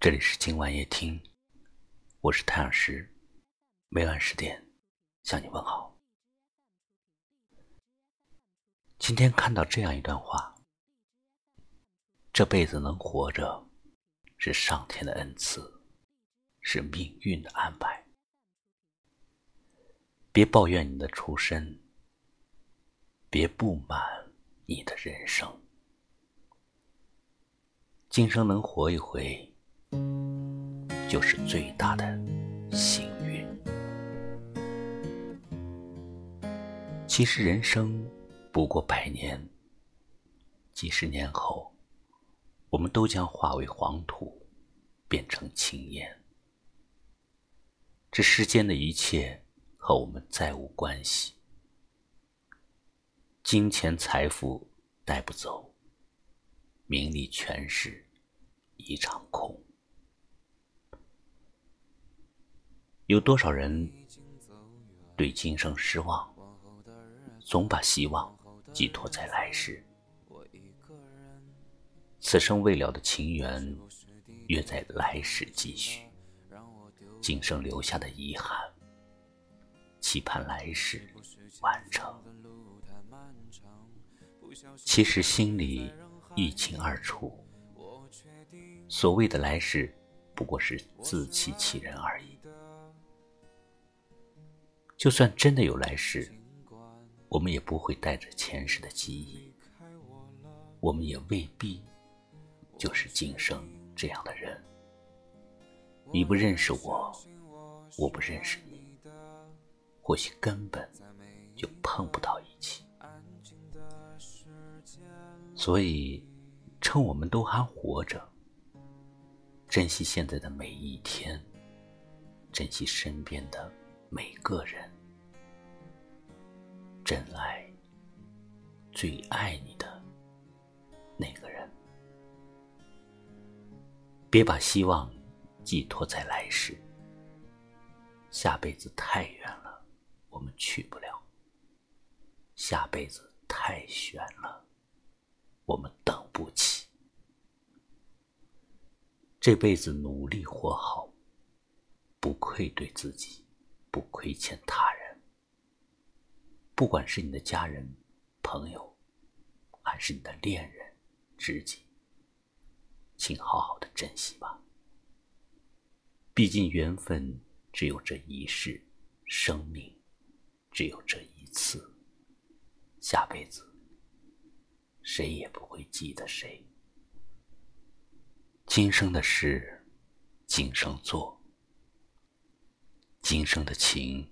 这里是今晚夜听，我是太阳石，每晚十点向你问好。今天看到这样一段话：这辈子能活着，是上天的恩赐，是命运的安排。别抱怨你的出身，别不满你的人生。今生能活一回，就是最大的幸运。其实人生不过百年，几十年后，我们都将化为黄土，变成青烟。这世间的一切和我们再无关系，金钱财富带不走，名利权势。一场空，有多少人对今生失望，总把希望寄托在来世。此生未了的情缘，约在来世继续。今生留下的遗憾，期盼来世完成。其实心里一清二楚。所谓的来世，不过是自欺欺人而已。就算真的有来世，我们也不会带着前世的记忆，我们也未必就是今生这样的人。你不认识我，我不认识你，或许根本就碰不到一起。所以，趁我们都还活着。珍惜现在的每一天，珍惜身边的每个人，真爱最爱你的那个人。别把希望寄托在来世，下辈子太远了，我们去不了；下辈子太悬了，我们等不起。这辈子努力活好，不愧对自己，不亏欠他人。不管是你的家人、朋友，还是你的恋人、知己，请好好的珍惜吧。毕竟缘分只有这一世，生命只有这一次，下辈子谁也不会记得谁。今生的事，今生做；今生的情，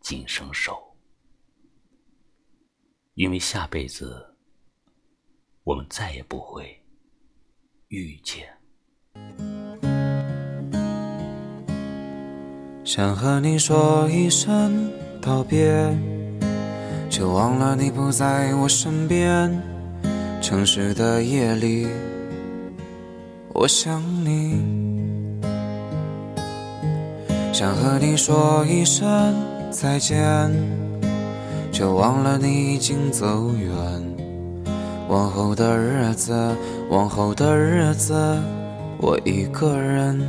今生守。因为下辈子，我们再也不会遇见。想和你说一声道别，却忘了你不在我身边。城市的夜里。我想你，想和你说一声再见，却忘了你已经走远。往后的日子，往后的日子，我一个人。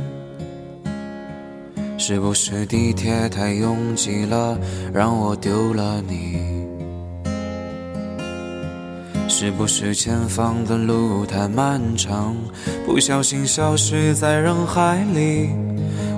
是不是地铁太拥挤了，让我丢了你？是不是前方的路太漫长，不小心消失在人海里？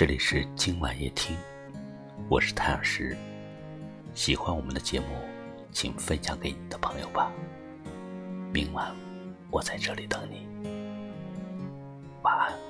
这里是今晚夜听，我是太阳石。喜欢我们的节目，请分享给你的朋友吧。明晚我在这里等你，晚安。